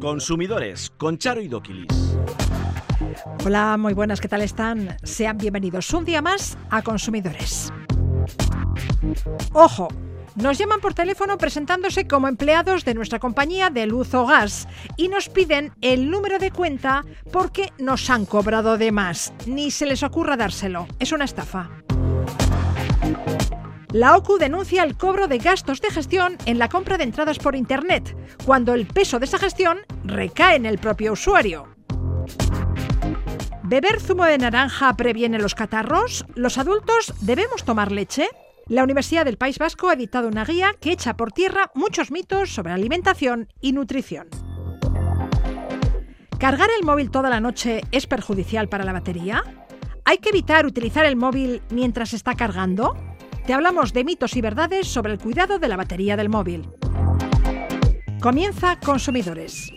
Consumidores con Charo y Doquilis. Hola, muy buenas, ¿qué tal están? Sean bienvenidos un día más a Consumidores. Ojo, nos llaman por teléfono presentándose como empleados de nuestra compañía de luz o gas y nos piden el número de cuenta porque nos han cobrado de más. Ni se les ocurra dárselo. Es una estafa. La OCU denuncia el cobro de gastos de gestión en la compra de entradas por Internet, cuando el peso de esa gestión recae en el propio usuario. ¿Beber zumo de naranja previene los catarros? ¿Los adultos debemos tomar leche? La Universidad del País Vasco ha editado una guía que echa por tierra muchos mitos sobre alimentación y nutrición. ¿Cargar el móvil toda la noche es perjudicial para la batería? ¿Hay que evitar utilizar el móvil mientras está cargando? Te hablamos de mitos y verdades sobre el cuidado de la batería del móvil. Comienza Consumidores.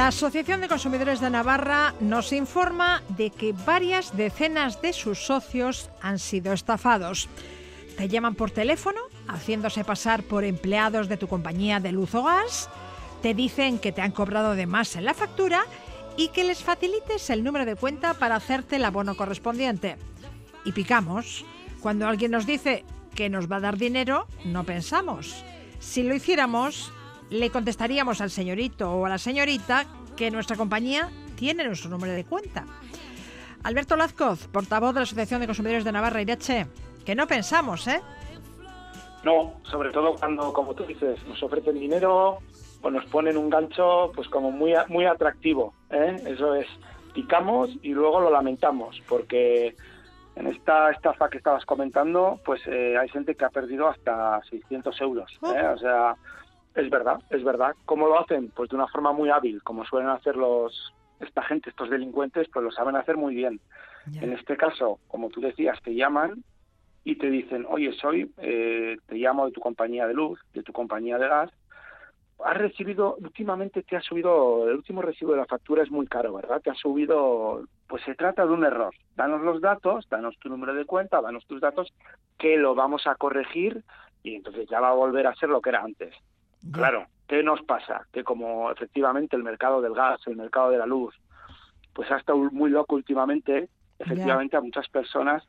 La Asociación de Consumidores de Navarra nos informa de que varias decenas de sus socios han sido estafados. Te llaman por teléfono, haciéndose pasar por empleados de tu compañía de luz o gas, te dicen que te han cobrado de más en la factura y que les facilites el número de cuenta para hacerte el abono correspondiente. Y picamos. Cuando alguien nos dice que nos va a dar dinero, no pensamos. Si lo hiciéramos, le contestaríamos al señorito o a la señorita que nuestra compañía tiene nuestro número de cuenta. Alberto Lazcoz, portavoz de la Asociación de Consumidores de Navarra, Irache, que no pensamos, ¿eh? No, sobre todo cuando, como tú dices, nos ofrecen dinero o nos ponen un gancho pues como muy, muy atractivo. ¿eh? Eso es, picamos y luego lo lamentamos, porque en esta estafa que estabas comentando, pues eh, hay gente que ha perdido hasta 600 euros. ¿eh? O sea, es verdad, es verdad. ¿Cómo lo hacen? Pues de una forma muy hábil, como suelen hacer los esta gente, estos delincuentes, pues lo saben hacer muy bien. En este caso, como tú decías, te llaman y te dicen, oye, soy, eh, te llamo de tu compañía de luz, de tu compañía de gas, has recibido, últimamente te ha subido, el último recibo de la factura es muy caro, ¿verdad? Te ha subido, pues se trata de un error. Danos los datos, danos tu número de cuenta, danos tus datos, que lo vamos a corregir y entonces ya va a volver a ser lo que era antes. Claro, ¿qué nos pasa? Que como efectivamente el mercado del gas, el mercado de la luz, pues ha estado muy loco últimamente, efectivamente a muchas personas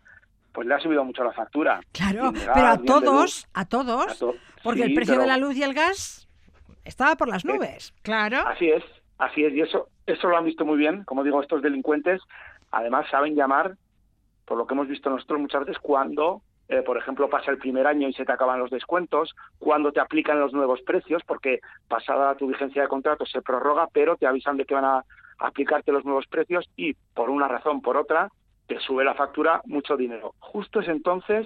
pues le ha subido mucho la factura. Claro, pero a todos, a todos, porque el precio de la luz y el gas estaba por las nubes, claro. Así es, así es, y eso, eso lo han visto muy bien, como digo, estos delincuentes, además saben llamar, por lo que hemos visto nosotros muchas veces, cuando eh, por ejemplo, pasa el primer año y se te acaban los descuentos, cuando te aplican los nuevos precios, porque pasada tu vigencia de contrato se prorroga, pero te avisan de que van a aplicarte los nuevos precios y por una razón, por otra, te sube la factura mucho dinero. Justo es entonces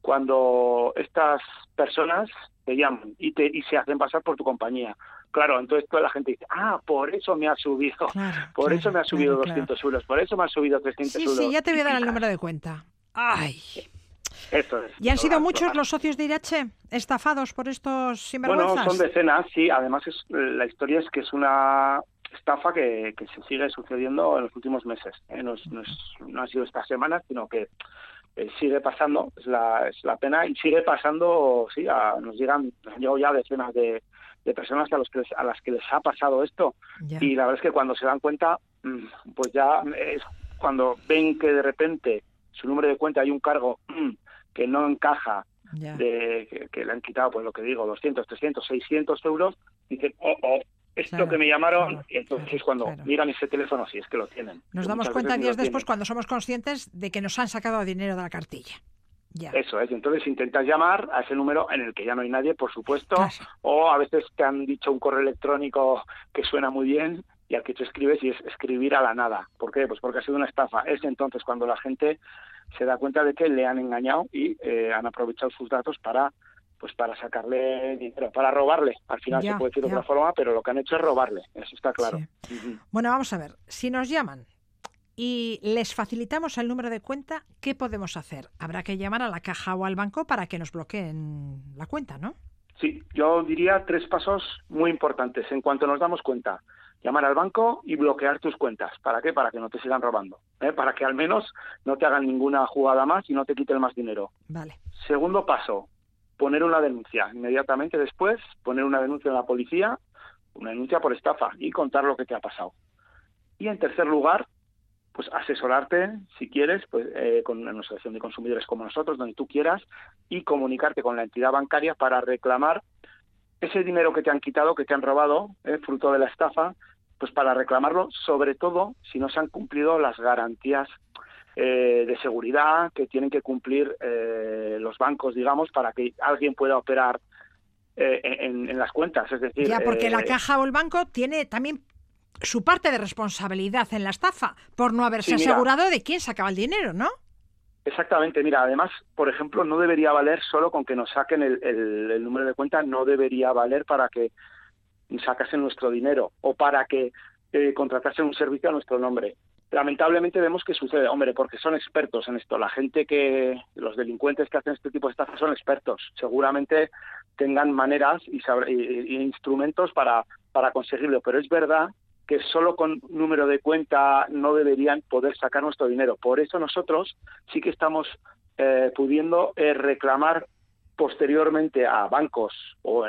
cuando estas personas te llaman y, te, y se hacen pasar por tu compañía. Claro, entonces toda la gente dice, ah, por eso me ha subido, por eso me ha subido 200 euros, por eso me ha subido 300 euros. Sí, ya te voy a dar el número de cuenta. Ay. Eso es. ¿Y han sido muchos los socios de Irache estafados por estos sinvergüenzas? Bueno, son decenas, sí. Además, es, la historia es que es una estafa que, que se sigue sucediendo en los últimos meses. ¿eh? No, no, ha sido estas semanas, sino que eh, sigue pasando, es la, es la pena, y sigue pasando, sí, nos llegan, nos ya decenas de, de personas a, los que a las que les ha pasado esto. Y la verdad es que cuando se dan cuenta, mm, pues ya es cuando ven que de repente su número de cuenta hay un cargo mm, que no encaja, de, que, le han quitado, pues lo que digo, 200, 300, 600 euros, dicen, oh, oh, esto que me llamaron, y entonces cuando miran ese teléfono, si es que lo tienen. Nos damos cuenta días después cuando somos conscientes de que nos han sacado dinero de la cartilla. Eso es, entonces intentas llamar a ese número en el que ya no hay nadie, por supuesto, o a veces te han dicho un correo electrónico que suena muy bien y al que tú escribes y es escribir a la nada. ¿Por qué? Pues porque ha sido una estafa. Es entonces cuando la gente se da cuenta de que le han engañado y eh, han aprovechado sus datos para pues para sacarle dinero, para robarle. Al final se puede decir de otra forma, pero lo que han hecho es robarle, eso está claro. Bueno, vamos a ver, si nos llaman y les facilitamos el número de cuenta, ¿qué podemos hacer? Habrá que llamar a la caja o al banco para que nos bloqueen la cuenta, ¿no? Sí, yo diría tres pasos muy importantes. En cuanto nos damos cuenta, llamar al banco y bloquear tus cuentas. ¿Para qué? Para que no te sigan robando. ¿eh? Para que al menos no te hagan ninguna jugada más y no te quiten más dinero. Vale. Segundo paso, poner una denuncia. Inmediatamente después, poner una denuncia en la policía, una denuncia por estafa y contar lo que te ha pasado. Y en tercer lugar, pues asesorarte, si quieres, pues eh, con una asociación de consumidores como nosotros, donde tú quieras, y comunicarte con la entidad bancaria para reclamar ese dinero que te han quitado, que te han robado, eh, fruto de la estafa, pues para reclamarlo, sobre todo si no se han cumplido las garantías eh, de seguridad que tienen que cumplir los bancos, digamos, para que alguien pueda operar en, en, las cuentas. Es decir, ya porque la caja o el banco tiene también su parte de responsabilidad en la estafa por no haberse asegurado de quién sacaba el dinero, ¿no? Exactamente, mira, además, por ejemplo, no debería valer solo con que nos saquen el, número de cuenta, no debería valer para que sacasen nuestro dinero o para que eh, contratasen un servicio a nuestro nombre. Lamentablemente vemos que sucede, hombre, porque son expertos en esto. La gente que, los delincuentes que hacen este tipo de estafas son expertos. Seguramente tengan maneras y, instrumentos para conseguirlo, pero es verdad que solo con número de cuenta no deberían poder sacar nuestro dinero. Por eso nosotros sí que estamos eh, pudiendo eh, reclamar posteriormente a bancos o,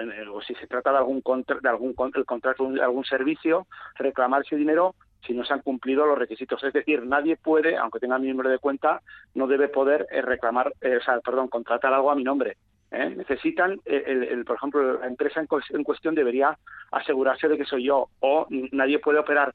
si se trata de algún de algún el contrato de algún servicio reclamar ese dinero si no se han cumplido los requisitos es decir nadie puede aunque tenga mi número de cuenta no debe poder eh, reclamar o sea, perdón contratar algo a mi nombre ¿eh? Necesitan, el, por ejemplo, la empresa en, cuestión debería asegurarse de que soy yo o nadie puede operar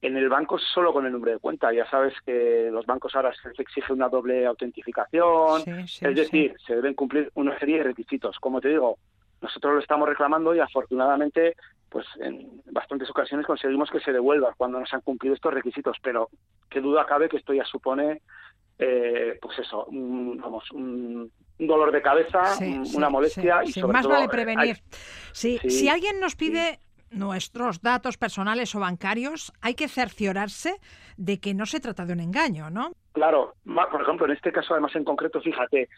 en el banco solo con el número de cuenta. Ya sabes que los bancos ahora se les exige una doble autentificación, es decir, se deben cumplir una serie de requisitos. Como te digo, nosotros lo estamos reclamando y afortunadamente pues en bastantes ocasiones conseguimos que se devuelva cuando nos han cumplido estos requisitos, pero qué duda cabe que esto ya supone eh, pues eso, vamos, un, dolor de cabeza, una molestia y sobre más vale prevenir. Si alguien nos pide nuestros datos personales o bancarios, hay que cerciorarse de que no se trata de un engaño, ¿no? Claro, por ejemplo, en este caso además en concreto, fíjate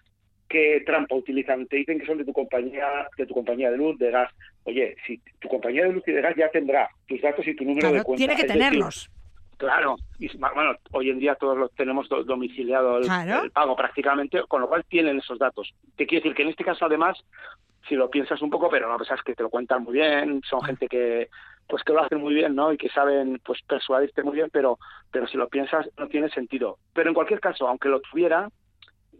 qué trampa utilizan, te dicen que son de tu compañía, de tu compañía de luz, de gas. Oye, si tu compañía de luz y de gas ya tendrá tus datos y tu número de cuenta. Tiene que tenerlos. Claro, y bueno, hoy en día todos los tenemos domiciliado el, pago prácticamente, con lo cual tienen esos datos. Te quiero decir que en este caso además, si lo piensas un poco, pero no pensas que te lo cuentan muy bien, son gente que pues que lo hacen muy bien, ¿no? Y que saben pues persuadirte muy bien, pero pero si lo piensas no tiene sentido. Pero en cualquier caso, aunque lo tuviera,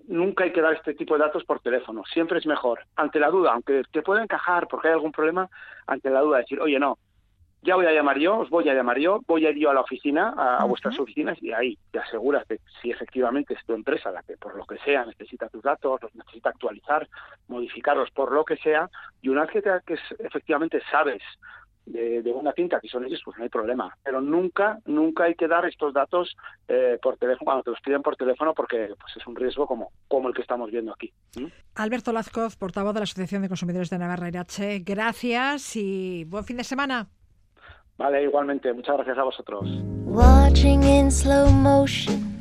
nunca hay que dar este tipo de datos por teléfono. Siempre es mejor. Ante la duda, aunque te pueda encajar porque hay algún problema, ante la duda decir, oye, no, ya voy a llamar yo, os voy a llamar yo, voy a ir yo a la oficina, a, vuestras oficinas y ahí te aseguras de si efectivamente es tu empresa la que por lo que sea necesita tus datos, los necesita actualizar, modificarlos por lo que sea y una vez que, te, que efectivamente sabes de, una tinta que son ellos, pues no hay problema. Pero nunca, nunca hay que dar estos datos eh, por teléfono, cuando te los piden por teléfono, porque pues, es un riesgo como, como el que estamos viendo aquí. Alberto Lazcoz, portavoz de la Asociación de Consumidores de Navarra Irache, gracias y buen fin de semana. Vale, igualmente. Muchas gracias a vosotros. Watching in slow motion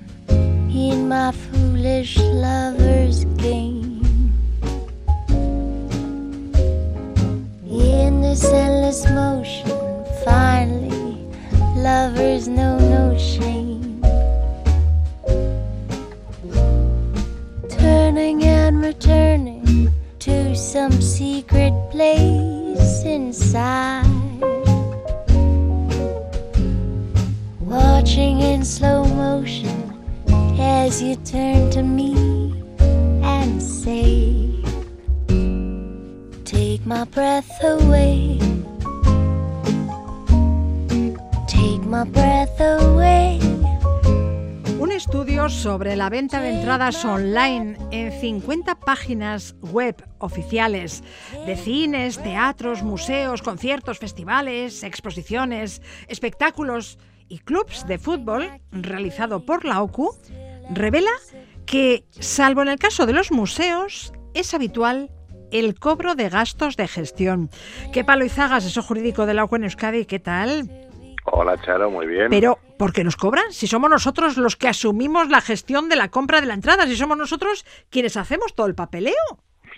in my foolish lover's game. In this endless motion, finally, lovers know no shame. Turning and returning to some secret place inside. Watching in slow motion as you turn to me and say, Take my breath away. my breath away. Un estudio sobre la venta de entradas online en 50 páginas web oficiales de cines, teatros, museos, conciertos, festivales, exposiciones, espectáculos y clubs de fútbol realizado por la OCU revela que, salvo en el caso de los museos, es habitual el cobro de gastos de gestión. ¿Qué palo Izagas, eso jurídico de la OCU en Euskadi? ¿Qué tal? Hola, Charo, muy bien. Pero, ¿por qué nos cobran? Si somos nosotros los que asumimos la gestión de la compra de la entrada, si somos nosotros quienes hacemos todo el papeleo.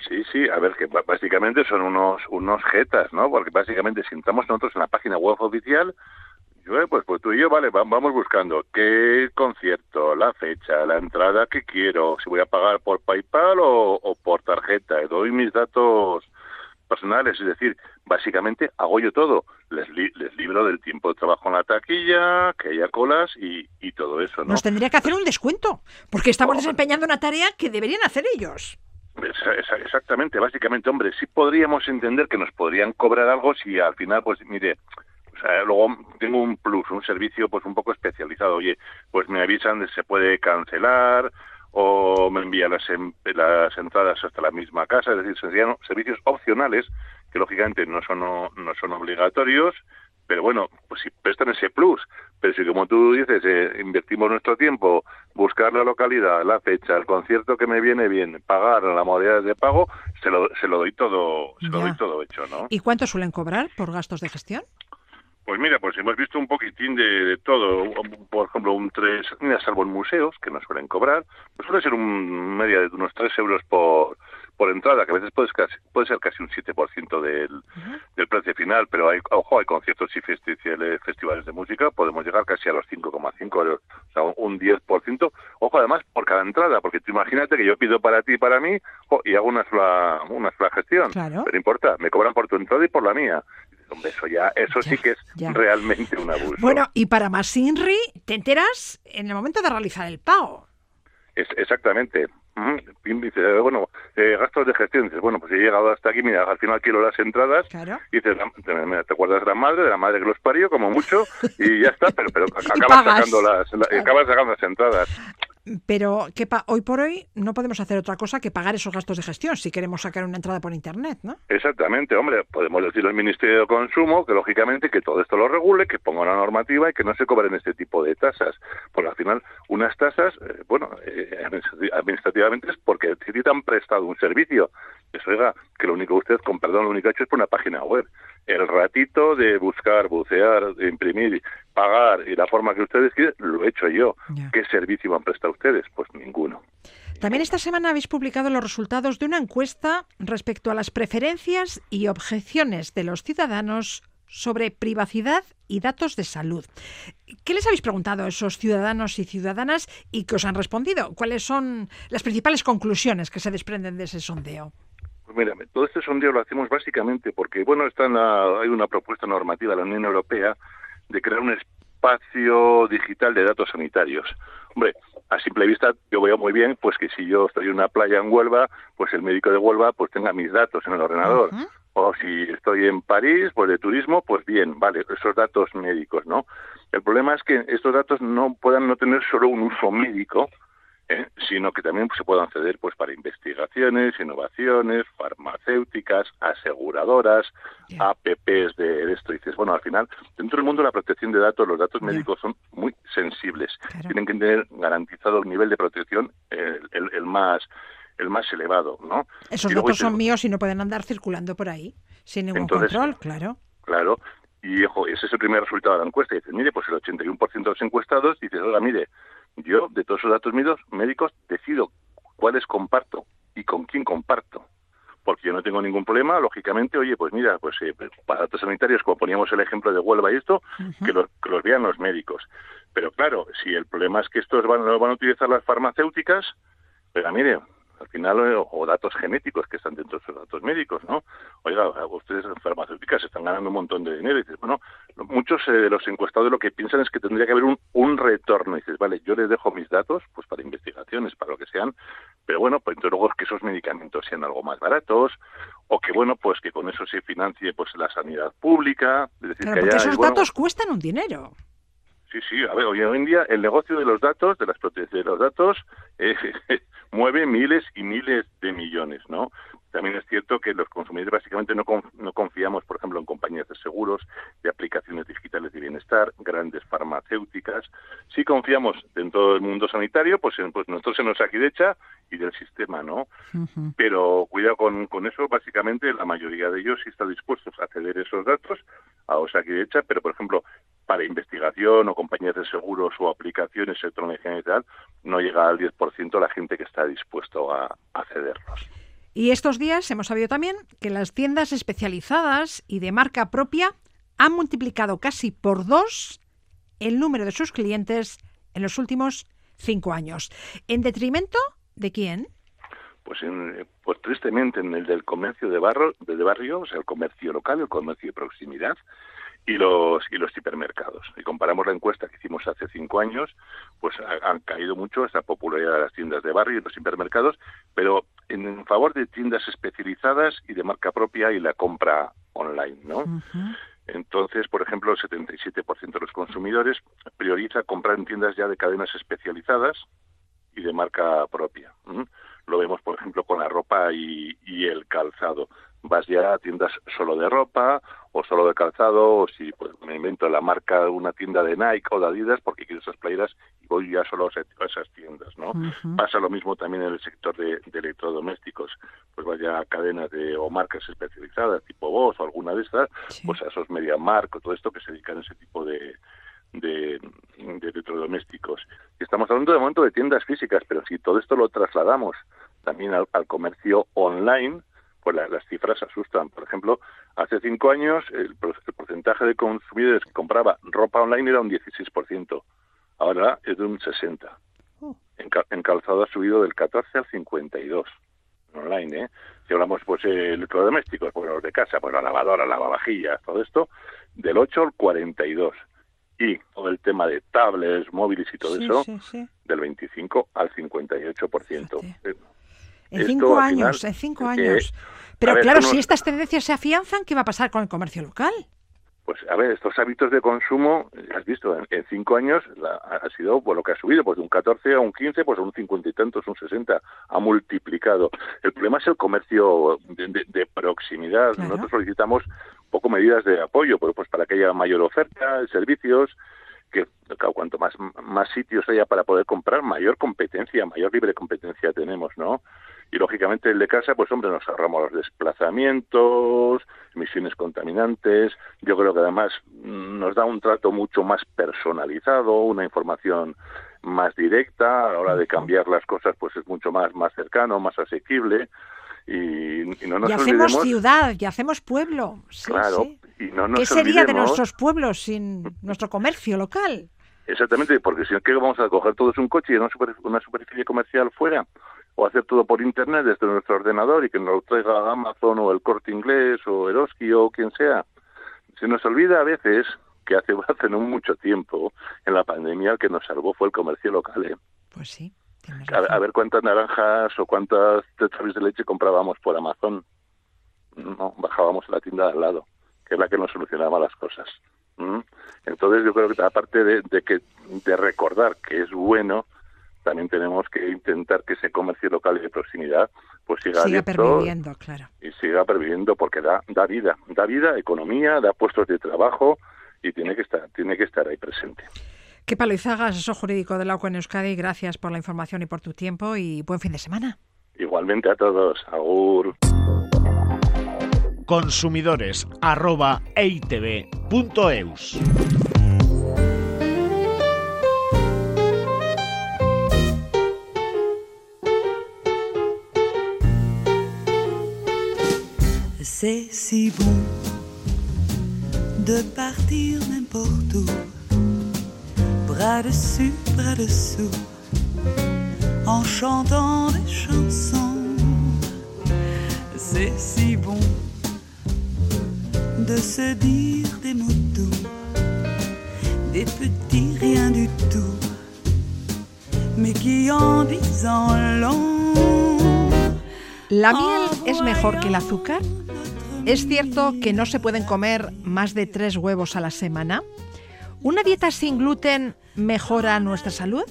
Sí, sí, a ver, que básicamente son unos unos jetas, ¿no? Porque básicamente si entramos nosotros en la página web oficial, yo, eh, pues, pues tú y yo, vale, va- vamos buscando qué concierto, la fecha, la entrada que quiero, si voy a pagar por PayPal o, o por tarjeta, y doy mis datos personales, es decir, básicamente hago yo todo. Les, li- les libro del tiempo de trabajo en la taquilla, que haya colas y, y todo eso, ¿no? Nos tendría que hacer un descuento, porque estamos Hombre. desempeñando una tarea que deberían hacer ellos. Exactamente, básicamente, hombre, sí podríamos entender que nos podrían cobrar algo si al final, pues mire, sea, luego tengo un plus, un servicio pues un poco especializado. Oye, pues me avisan de se puede cancelar o me envían las, em- las entradas hasta la misma casa, es decir, serían servicios opcionales que lógicamente no son no, no son obligatorios, pero bueno, pues si prestan ese plus, pero si como tú dices, eh, invertimos nuestro tiempo, buscar la localidad, la fecha, el concierto que me viene bien, pagar la modalidad de pago, se lo, se lo doy todo, se lo doy todo hecho, ¿no? ¿Y cuánto suelen cobrar por gastos de gestión? Pues mira, pues hemos visto un poquitín de, de todo. Por ejemplo, un 3, mira, salvo en museos, que no suelen cobrar, pues suele ser un media de unos 3 euros por, por entrada, que a veces puede, ser casi- puede ser casi un 7% del, del precio final, pero hay, ojo, hay conciertos y festivales, festivales de música, podemos llegar casi a los 5,5 euros, o sea, un 10%. Ojo, además, por cada entrada, porque tú imagínate que yo pido para ti y para mí y hago una sola, una sola gestión. Claro. Pero no importa, me cobran por tu entrada y por la mía. Hombre, eso ya, eso sí que es ya. realmente un abuso. Bueno, y para más INRI, te enteras en el momento de realizar el pago. Es- exactamente. Dice, eh, bueno, eh, gastos de gestión. Dices, bueno, pues he llegado hasta aquí, mira, al final quiero las entradas. Claro. Y dices, mira, te acuerdas de la madre, de la madre que los parió, como mucho, y ya está, pero, pero acabas sacando las, la- acabas sacando las entradas. Pero que hoy por hoy no podemos hacer otra cosa que pagar esos gastos de gestión si queremos sacar una entrada por internet, ¿no? Exactamente, hombre, podemos decirle al Ministerio de Consumo que lógicamente que todo esto lo regule, que ponga una normativa y que no se cobren este tipo de tasas, porque al final unas tasas, eh, bueno, eh, administrativamente es porque si te han prestado un servicio, pues oiga, que lo único que usted, con perdón, lo único que ha hecho es por una página web. El ratito de buscar, bucear, imprimir, pagar y la forma que ustedes quieren, lo he hecho yo. ¿Qué servicio me han prestado ustedes? Pues ninguno. También esta semana habéis publicado los resultados de una encuesta respecto a las preferencias y objeciones de los ciudadanos sobre privacidad y datos de salud. ¿Qué les habéis preguntado a esos ciudadanos y ciudadanas y qué os han respondido? ¿Cuáles son las principales conclusiones que se desprenden de ese sondeo? Pues mira, todo este sondeo lo hacemos básicamente porque, bueno, está en la- hay una propuesta normativa de la Unión Europea de crear un espacio digital de datos sanitarios. Hombre, a simple vista yo veo muy bien pues que si yo estoy en una playa en Huelva, pues el médico de Huelva pues tenga mis datos en el ordenador. O si estoy en París, pues de turismo, pues bien, vale, esos datos médicos, ¿no? El problema es que estos datos no puedan no tener solo un uso médico, ¿eh? sino que también se puedan ceder pues para investigaciones, innovaciones, farmacéuticas, aseguradoras, Ya. APPs de, de esto. Y dices, bueno, al final, dentro del mundo de la protección de datos, los datos médicos son muy sensibles. Claro. Tienen que tener garantizado el nivel de protección eh, el, el más el más elevado, ¿no? Esos datos son míos y no pueden andar circulando por ahí sin ningún Entonces- control, claro. Claro. Y ojo, ese es el primer resultado de la encuesta. Y dices, mire, pues el 81% de los encuestados dices, oiga, mire, yo de todos esos datos médicos, médicos decido cuáles comparto y con quién comparto. Porque yo no tengo ningún problema, lógicamente, oye, pues mira, pues eh, para datos sanitarios, como poníamos el ejemplo de Huelva y esto, que, los, que los vean los médicos. Pero claro, si el problema es que estos van, lo van a utilizar las farmacéuticas, oiga, mire, al final, eh, o datos genéticos que están dentro de esos datos médicos, ¿no? Oiga, ustedes en farmacéuticas están ganando un montón de dinero. Y dices, bueno, muchos eh, de los encuestados lo que piensan es que tendría que haber un, un retorno. Y dices, vale, yo les dejo mis datos, pues para investigaciones, para lo que sean, pero bueno, pues entonces luego es que esos medicamentos sean algo más baratos, o que bueno, pues que con eso se financie pues la sanidad pública. Es decir, Claro, que porque haya, esos bueno, datos cuestan un dinero. Sí, sí, a ver, hoy en día el negocio de los datos, de las de los datos, eh, mueve miles y miles de millones, ¿no? También es cierto que los consumidores básicamente no, no confiamos, por ejemplo, en compañías de seguros, de aplicaciones digitales de bienestar, grandes farmacéuticas. Sí confiamos dentro del mundo sanitario, pues, en, pues nosotros en Osakidecha y del sistema, ¿no? Pero cuidado con, con eso, básicamente la mayoría de ellos sí está dispuestos a ceder esos datos a Osakidecha, pero por ejemplo, para investigación o compañías de seguros o aplicaciones electrónicas y tal, no llega al 10% la gente que está dispuesto a, a cederlos. Y estos días hemos sabido también que las tiendas especializadas y de marca propia han multiplicado casi por dos el número de sus clientes en los últimos cinco años. ¿En detrimento de quién? Pues, en, pues tristemente en el del comercio de, barro, de barrio, o sea, el comercio local, el comercio de proximidad, y los y los hipermercados. Y comparamos la encuesta que hicimos hace cinco años, pues han caído mucho esa popularidad de las tiendas de barrio y los hipermercados, pero en favor de tiendas especializadas y de marca propia y la compra online, ¿no? Entonces, por ejemplo, el 77% de los consumidores prioriza comprar en tiendas ya de cadenas especializadas y de marca propia. Lo vemos, por ejemplo, con la ropa y, y el calzado vas ya a tiendas solo de ropa o solo de calzado o si pues, me invento la marca de una tienda de Nike o de Adidas porque quiero esas playeras y voy ya solo a esas tiendas, ¿no? Pasa lo mismo también en el sector de, electrodomésticos, pues vaya a cadenas de o marcas especializadas tipo Bosch o alguna de estas, pues a esos MediaMark o todo esto que se dedican a ese tipo de, de, electrodomésticos. Y estamos hablando de momento de tiendas físicas, pero si todo esto lo trasladamos también al comercio online, pues las cifras asustan. Por ejemplo, hace cinco años el, porcentaje de consumidores que compraba ropa online era un 16%, ahora es de un 60%. En, calzado ha subido del 14 al 52 online, ¿eh? Si hablamos pues electrodomésticos, pues los de casa, pues la lavadora, la lavavajillas, todo esto, del 8 al 42. Y todo el tema de tablets, móviles y todo eso, del 25 al 58%. En cinco años, en cinco años. Pero claro, si estas tendencias se afianzan, ¿qué va a pasar con el comercio local? Pues a ver, estos hábitos de consumo, has visto, en, cinco años ha sido por lo que ha subido, pues de un 14 a un 15, pues a un 50 y tantos, un 60, ha multiplicado. El problema es el comercio de, proximidad. Nosotros solicitamos poco medidas de apoyo, pues, pues para que haya mayor oferta de servicios, que cuanto más, más sitios haya para poder comprar, mayor competencia, mayor libre competencia tenemos, ¿no? Y lógicamente el de casa, pues hombre, nos ahorramos los desplazamientos, emisiones contaminantes. Yo creo que además nos da un trato mucho más personalizado, una información más directa a la hora de cambiar las cosas, pues es mucho más más cercano, más asequible. Y, no nos y hacemos ciudad, y hacemos pueblo. claro, y no nos ¿Qué sería de nuestros pueblos sin nuestro comercio local? Exactamente, porque si no, ¿qué vamos a coger todos un coche y una, una superficie comercial fuera? O hacer todo por internet desde nuestro ordenador y que nos lo traiga Amazon o el Corte Inglés o Eroski o quien sea. Se nos olvida a veces que hace, hace no mucho tiempo, en la pandemia, el que nos salvó fue el comercio local. ¿eh? Pues sí. A, ver cuántas naranjas o cuántas de leche comprábamos por Amazon. No, bajábamos a la tienda de al lado, que es la que nos solucionaba las cosas. Entonces yo creo que aparte de, de que de recordar que es bueno también tenemos que intentar que ese comercio local y de proximidad pues siga, siga perviviendo, claro. Y siga perviviendo porque da, da vida, da vida, economía, da puestos de trabajo y tiene que estar, tiene que estar ahí presente. Qué Izaga, asesor jurídico de la en Euskadi, gracias por la información y por tu tiempo y buen fin de semana. Igualmente a todos, agur. Consumidores arroba, C'est si bon de partir n'importe où, bras dessus, bras dessous, en chantant des chansons. C'est si bon de se dire des mots doux, des petits riens du tout, mais qui en disant long. La miel es mejor que el azúcar ¿Es cierto que no se pueden comer más de tres huevos a la semana? ¿Una dieta sin gluten mejora nuestra salud?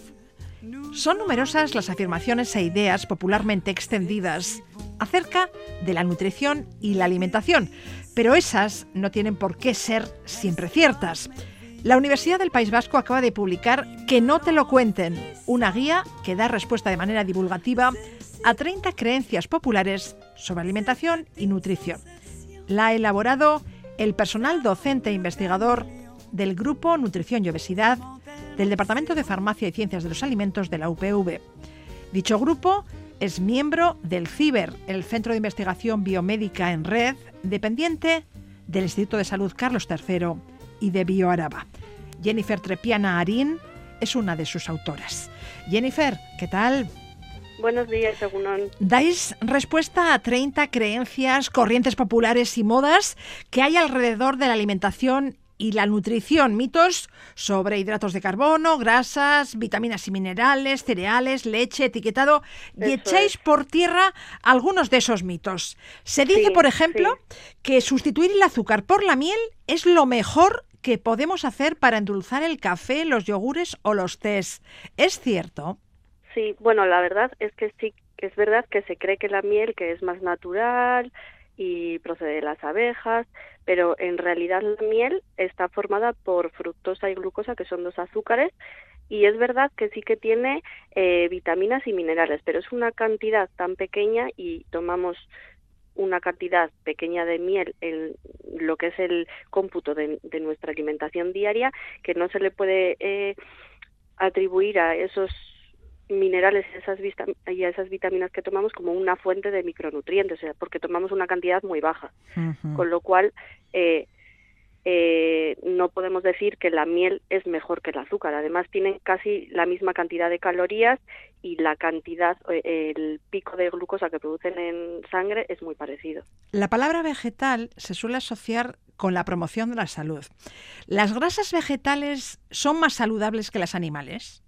Son numerosas las afirmaciones e ideas popularmente extendidas acerca de la nutrición y la alimentación, pero esas no tienen por qué ser siempre ciertas. La Universidad del País Vasco acaba de publicar Que no te lo cuenten, una guía que da respuesta de manera divulgativa a 30 creencias populares sobre alimentación y nutrición. La ha elaborado el personal docente e investigador del Grupo Nutrición y Obesidad del Departamento de Farmacia y Ciencias de los Alimentos de la UPV. Dicho grupo es miembro del CIBER, el Centro de Investigación Biomédica en Red, dependiente del Instituto de Salud Carlos III y de BioAraba. Jennifer Trepiana Arín es una de sus autoras. Jennifer, ¿qué tal? Buenos días, Agunón. Dais respuesta a 30 creencias, corrientes populares y modas que hay alrededor de la alimentación y la nutrición, mitos sobre hidratos de carbono, grasas, vitaminas y minerales, cereales, leche, etiquetado, y echáis por tierra algunos de esos mitos. Se dice, por ejemplo, que sustituir el azúcar por la miel es lo mejor que podemos hacer para endulzar el café, los yogures o los tés. ¿Es cierto? Sí, bueno, la verdad es que sí, es verdad que se cree que la miel, que es más natural y procede de las abejas, pero en realidad la miel está formada por fructosa y glucosa, que son dos azúcares, y es verdad que sí que tiene eh, vitaminas y minerales, pero es una cantidad tan pequeña y tomamos una cantidad pequeña de miel en lo que es el cómputo de, nuestra alimentación diaria que no se le puede eh, atribuir a esos minerales esas y a esas vitaminas que tomamos como una fuente de micronutrientes, o sea, porque tomamos una cantidad muy baja, con lo cual eh, eh, no podemos decir que la miel es mejor que el azúcar. Además, tienen casi la misma cantidad de calorías y la cantidad, eh, el pico de glucosa que producen en sangre es muy parecido. La palabra vegetal se suele asociar con la promoción de la salud. ¿Las grasas vegetales son más saludables que las animales?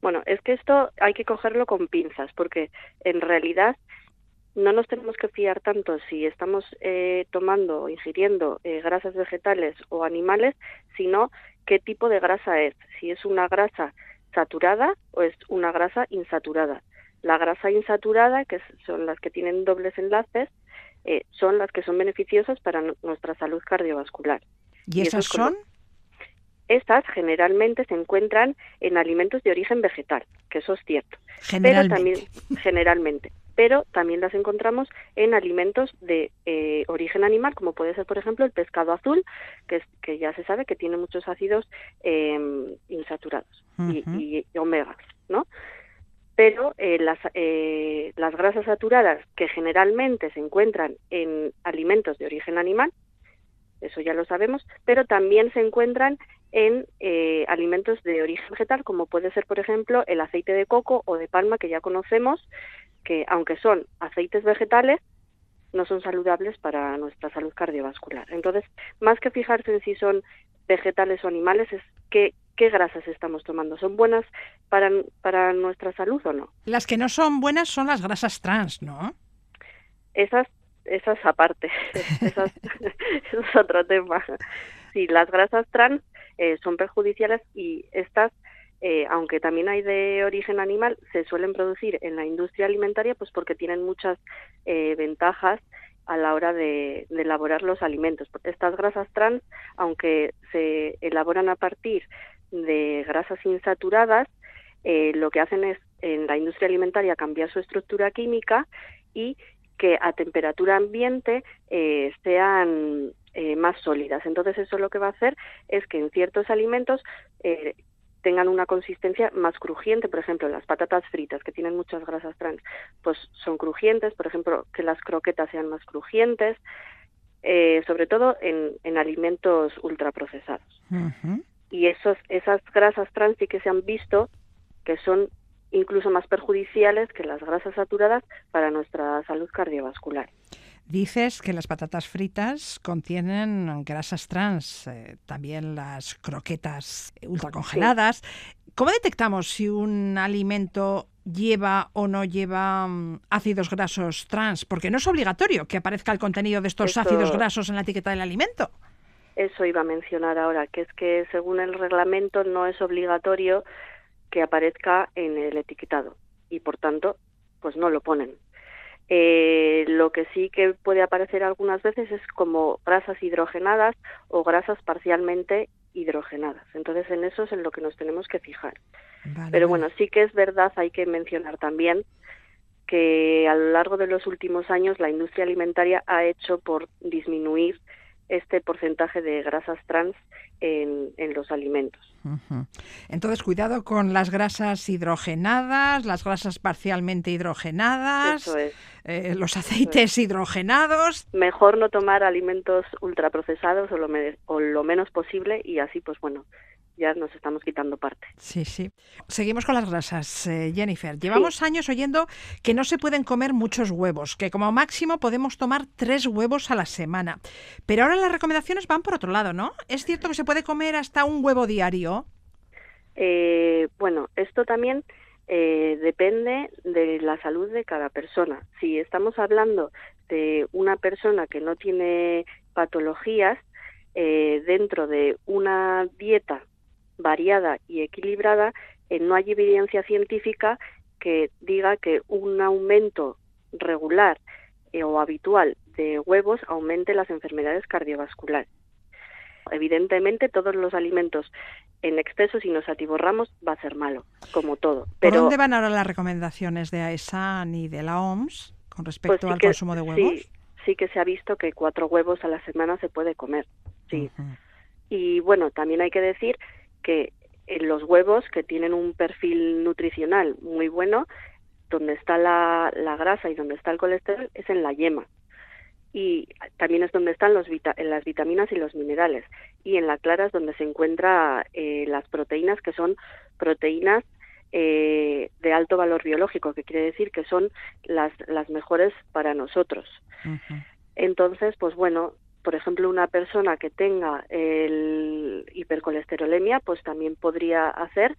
Bueno, es que esto hay que cogerlo con pinzas, porque en realidad no nos tenemos que fiar tanto si estamos eh, tomando o ingiriendo eh, grasas vegetales o animales, sino qué tipo de grasa es, si es una grasa saturada o es una grasa insaturada. La grasa insaturada, que son las que tienen dobles enlaces, eh, son las que son beneficiosas para nuestra salud cardiovascular. ¿Y, esas son? Estas generalmente se encuentran en alimentos de origen vegetal, que eso es cierto. Generalmente. Pero también, generalmente. Pero también las encontramos en alimentos de eh, origen animal, como puede ser, por ejemplo, el pescado azul, que, es, que ya se sabe que tiene muchos ácidos eh, insaturados y, omega, ¿no? Pero eh, las, eh, las grasas saturadas que generalmente se encuentran en alimentos de origen animal, eso ya lo sabemos, pero también se encuentran en eh, alimentos de origen vegetal, como puede ser, por ejemplo, el aceite de coco o de palma, que ya conocemos, que aunque son aceites vegetales, no son saludables para nuestra salud cardiovascular. Entonces, más que fijarse en si son vegetales o animales, es qué, qué grasas estamos tomando. ¿Son buenas para, para nuestra salud o no? Las que no son buenas son las grasas trans, ¿no? Esas, esas aparte, esas, eso es otro tema. Sí, las grasas trans eh, son perjudiciales y estas, eh, aunque también hay de origen animal, se suelen producir en la industria alimentaria pues porque tienen muchas eh, ventajas a la hora de, elaborar los alimentos. Estas grasas trans, aunque se elaboran a partir de grasas insaturadas, lo que hacen es en la industria alimentaria cambiar su estructura química y que a temperatura ambiente sean eh, más sólidas. Entonces eso lo que va a hacer es que en ciertos alimentos eh, tengan una consistencia más crujiente, por ejemplo, las patatas fritas que tienen muchas grasas trans, pues son crujientes, por ejemplo, que las croquetas sean más crujientes, eh, sobre todo en, en alimentos ultraprocesados. Y esos, esas grasas trans sí que se han visto que son incluso más perjudiciales que las grasas saturadas para nuestra salud cardiovascular. Dices que las patatas fritas contienen grasas trans, eh, también las croquetas ultracongeladas. ¿Cómo detectamos si un alimento lleva o no lleva mm, ácidos grasos trans? Porque no es obligatorio que aparezca el contenido de estos ácidos grasos en la etiqueta del alimento. eso iba a mencionar ahora, que es que según el reglamento no es obligatorio que aparezca en el etiquetado y por tanto pues no lo ponen. Eh, lo que sí que puede aparecer algunas veces es como grasas hidrogenadas o grasas parcialmente hidrogenadas. Entonces en eso es en lo que nos tenemos que fijar. Vale, Pero bueno, sí que es verdad, hay que mencionar también que a lo largo de los últimos años la industria alimentaria ha hecho por disminuir este porcentaje de grasas trans en, en los alimentos. Entonces, cuidado con las grasas hidrogenadas, las grasas parcialmente hidrogenadas, Eso es. eh, los aceites hidrogenados. Mejor no tomar alimentos ultraprocesados o lo, me- o lo menos posible y así, pues bueno, ya nos estamos quitando parte. Sí, sí. Seguimos con las grasas, eh, Jennifer. Llevamos años oyendo que no se pueden comer muchos huevos, que como máximo podemos tomar tres huevos a la semana. Pero ahora las recomendaciones van por otro lado, ¿no? Es cierto que se puede comer hasta un huevo diario. Eh, bueno, esto también eh, depende de la salud de cada persona. Si estamos hablando de una persona que no tiene patologías, eh, dentro de una dieta variada y equilibrada, eh, no hay evidencia científica que diga que un aumento regular eh, o habitual de huevos aumente las enfermedades cardiovasculares. Evidentemente, todos los alimentos en exceso, si nos atiborramos, va a ser malo, como todo. ¿Por Pero dónde van ahora las recomendaciones de AESAN y de la OMS con pues respecto sí al que- consumo de huevos? Sí, sí que se ha visto que cuatro huevos a la semana se puede comer. Sí. Y bueno, también hay que decir que eh, los huevos que tienen un perfil nutricional muy bueno, donde está la, la grasa y donde está el colesterol, es en la yema. Y también es donde están los vita- las vitaminas y los minerales. Y en la clara es donde se encuentran las proteínas, que son proteínas eh, de alto valor biológico, que quiere decir que son las, las mejores para nosotros. Entonces, pues bueno, por ejemplo, una persona que tenga el hipercolesterolemia, pues también podría hacer,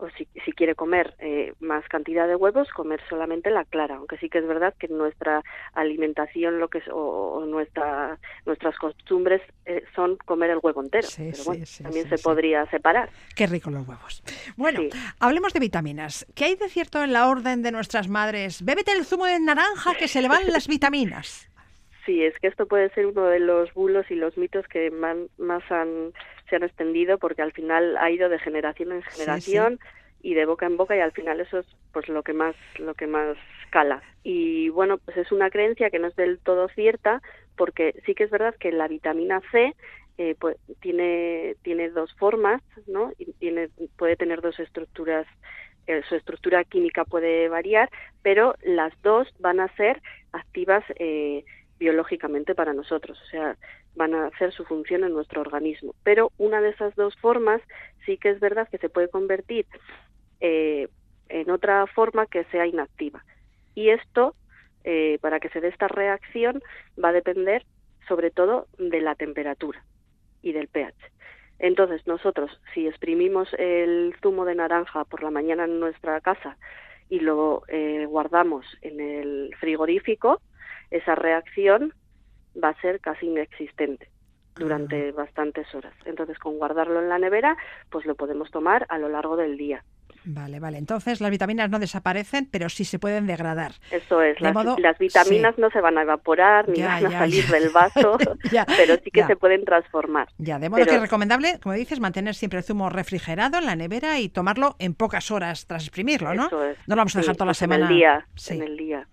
o si, si quiere comer eh, más cantidad de huevos, comer solamente la clara, aunque sí que es verdad que nuestra alimentación lo que es, o, o nuestra, nuestras costumbres eh, son comer el huevo entero. Sí, Pero sí, bueno, sí, también sí, se sí. podría separar. Qué rico los huevos. Bueno, hablemos de vitaminas. ¿Qué hay de cierto en la orden de nuestras madres? Bébete el zumo de naranja que se le van las vitaminas. Sí, es que esto puede ser uno de los bulos y los mitos que man- más han, se han extendido porque al final ha ido de generación en Sí, generación y de boca en boca y al final eso es pues lo que más lo que más cala. Y bueno, pues es una creencia que no es del todo cierta porque sí que es verdad que la vitamina C eh, pues tiene tiene dos formas, ¿no? Y tiene puede tener dos estructuras eh, su estructura química puede variar, pero las dos van a ser activas eh, biológicamente para nosotros, o sea, van a hacer su función en nuestro organismo. Pero una de esas dos formas sí que es verdad que se puede convertir eh, en otra forma que sea inactiva. Y esto, eh, para que se dé esta reacción, va a depender sobre todo de la temperatura y del pH. Entonces, nosotros, si exprimimos el zumo de naranja por la mañana en nuestra casa y lo eh, guardamos en el frigorífico, esa reacción va a ser casi inexistente durante bastantes horas. Entonces, con guardarlo en la nevera, pues lo podemos tomar a lo largo del día. Vale, vale. Entonces las vitaminas no desaparecen, pero sí se pueden degradar. Eso es, De las, modo- las vitaminas no se van a evaporar ni Ya, van a ya, salir ya. del vaso, pero sí que se pueden transformar. Ya, de modo Pero- que es recomendable, como dices, mantener siempre el zumo refrigerado en la nevera y tomarlo en pocas horas tras exprimirlo, ¿no? Eso es. No lo vamos a Sí, dejar toda la pues en semana. el día, Sí. en el día.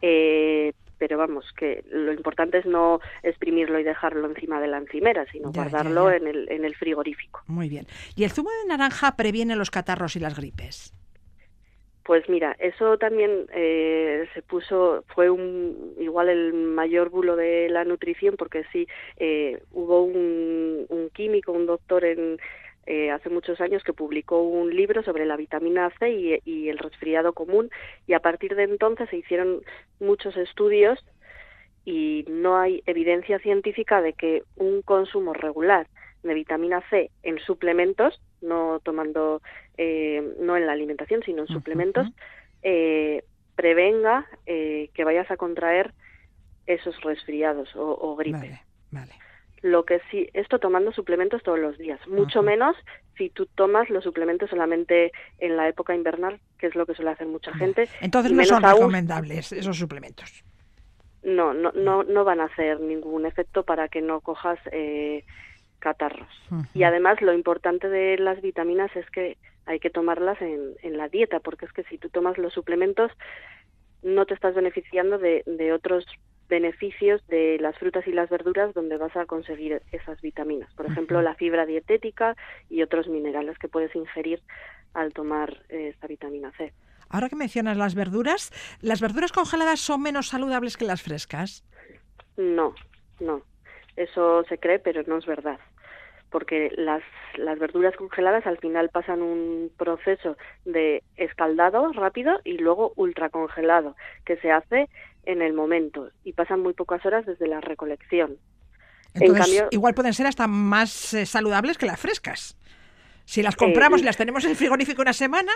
Eh, pero vamos, que lo importante es no exprimirlo y dejarlo encima de la encimera, sino Ya, ya, guardarlo ya. En, el, en el frigorífico. Muy bien. ¿Y el zumo de naranja previene los catarros y las gripes? Pues mira, eso también eh, se puso, fue un, igual el mayor bulo de la nutrición, porque sí, eh, hubo un, un químico, un doctor en, eh, hace muchos años que publicó un libro sobre la vitamina C y, y el resfriado común, y a partir de entonces se hicieron muchos estudios y no hay evidencia científica de que un consumo regular de vitamina C en suplementos, no tomando, eh, no en la alimentación, sino en suplementos, eh, prevenga eh, que vayas a contraer esos resfriados o, o gripe. Vale, vale. Lo que sí, esto tomando suplementos todos los días, mucho menos si tú tomas los suplementos solamente en la época invernal, que es lo que suele hacer mucha gente. Entonces no son aún- recomendables esos suplementos. no, no, no, no van a hacer ningún efecto para que no cojas eh, catarros. Y además lo importante de las vitaminas es que hay que tomarlas en, en la dieta, porque es que si tú tomas los suplementos no te estás beneficiando de, de otros beneficios de las frutas y las verduras donde vas a conseguir esas vitaminas. Por ejemplo, la fibra dietética y otros minerales que puedes ingerir al tomar eh, esta vitamina C. Ahora que mencionas las verduras, ¿las verduras congeladas son menos saludables que las frescas? No, no. Eso se cree, pero no es verdad. Porque las, las verduras congeladas al final pasan un proceso de escaldado rápido y luego ultracongelado, que se hace en el momento y pasan muy pocas horas desde la recolección. Entonces, cambio- igual pueden ser hasta más eh, saludables que las frescas. Si las compramos Eh, y las tenemos en el frigorífico una semana,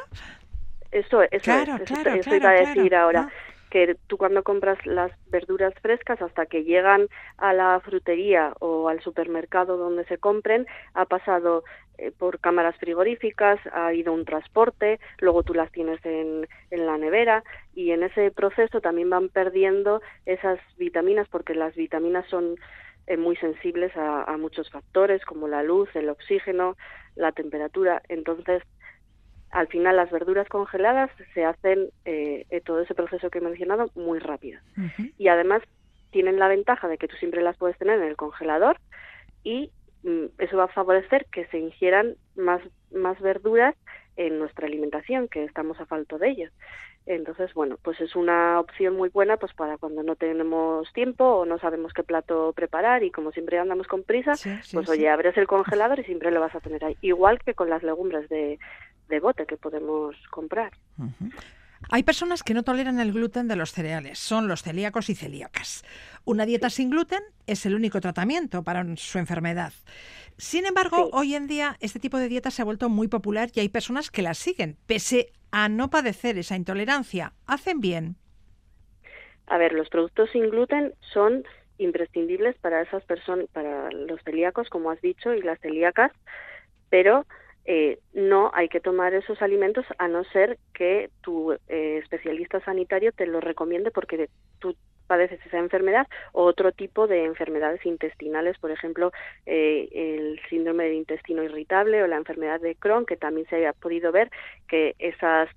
Eso, eso, Claro, es, eso, claro, eso claro, iba a decir claro. ahora. Que tú cuando compras las verduras frescas hasta que llegan a la frutería o al supermercado donde se compren, ha pasado eh, por cámaras frigoríficas, ha ido un transporte, luego tú las tienes en, en la nevera y en ese proceso también van perdiendo esas vitaminas porque las vitaminas son eh, muy sensibles a, a muchos factores como la luz, el oxígeno, la temperatura. Entonces, al final las verduras congeladas se hacen eh, eh, todo ese proceso que he mencionado muy rápido. Y además tienen la ventaja de que tú siempre las puedes tener en el congelador y mm, eso va a favorecer que se ingieran más, más verduras en nuestra alimentación, que estamos a falto de ellas. Entonces, bueno, pues es una opción muy buena pues para cuando no tenemos tiempo o no sabemos qué plato preparar y como siempre andamos con prisa, Sí, sí, pues sí. oye, abres el congelador y siempre lo vas a tener ahí. Igual que con las legumbres de, de bote que podemos comprar. Hay personas que no toleran el gluten de los cereales, son los celíacos y celíacas. Una dieta sin gluten es el único tratamiento para su enfermedad. Sin embargo, Sí. hoy en día este tipo de dieta se ha vuelto muy popular y hay personas que la siguen, pese a no padecer esa intolerancia. ¿Hacen bien? A ver, los productos sin gluten son imprescindibles para esas personas, para los celíacos, como has dicho, y las celíacas, pero eh, no hay que tomar esos alimentos a no ser que tu eh, especialista sanitario te lo recomiende porque tú padeces esa enfermedad o otro tipo de enfermedades intestinales, por ejemplo, eh, el síndrome del intestino irritable o la enfermedad de Crohn, que también se ha podido ver que esas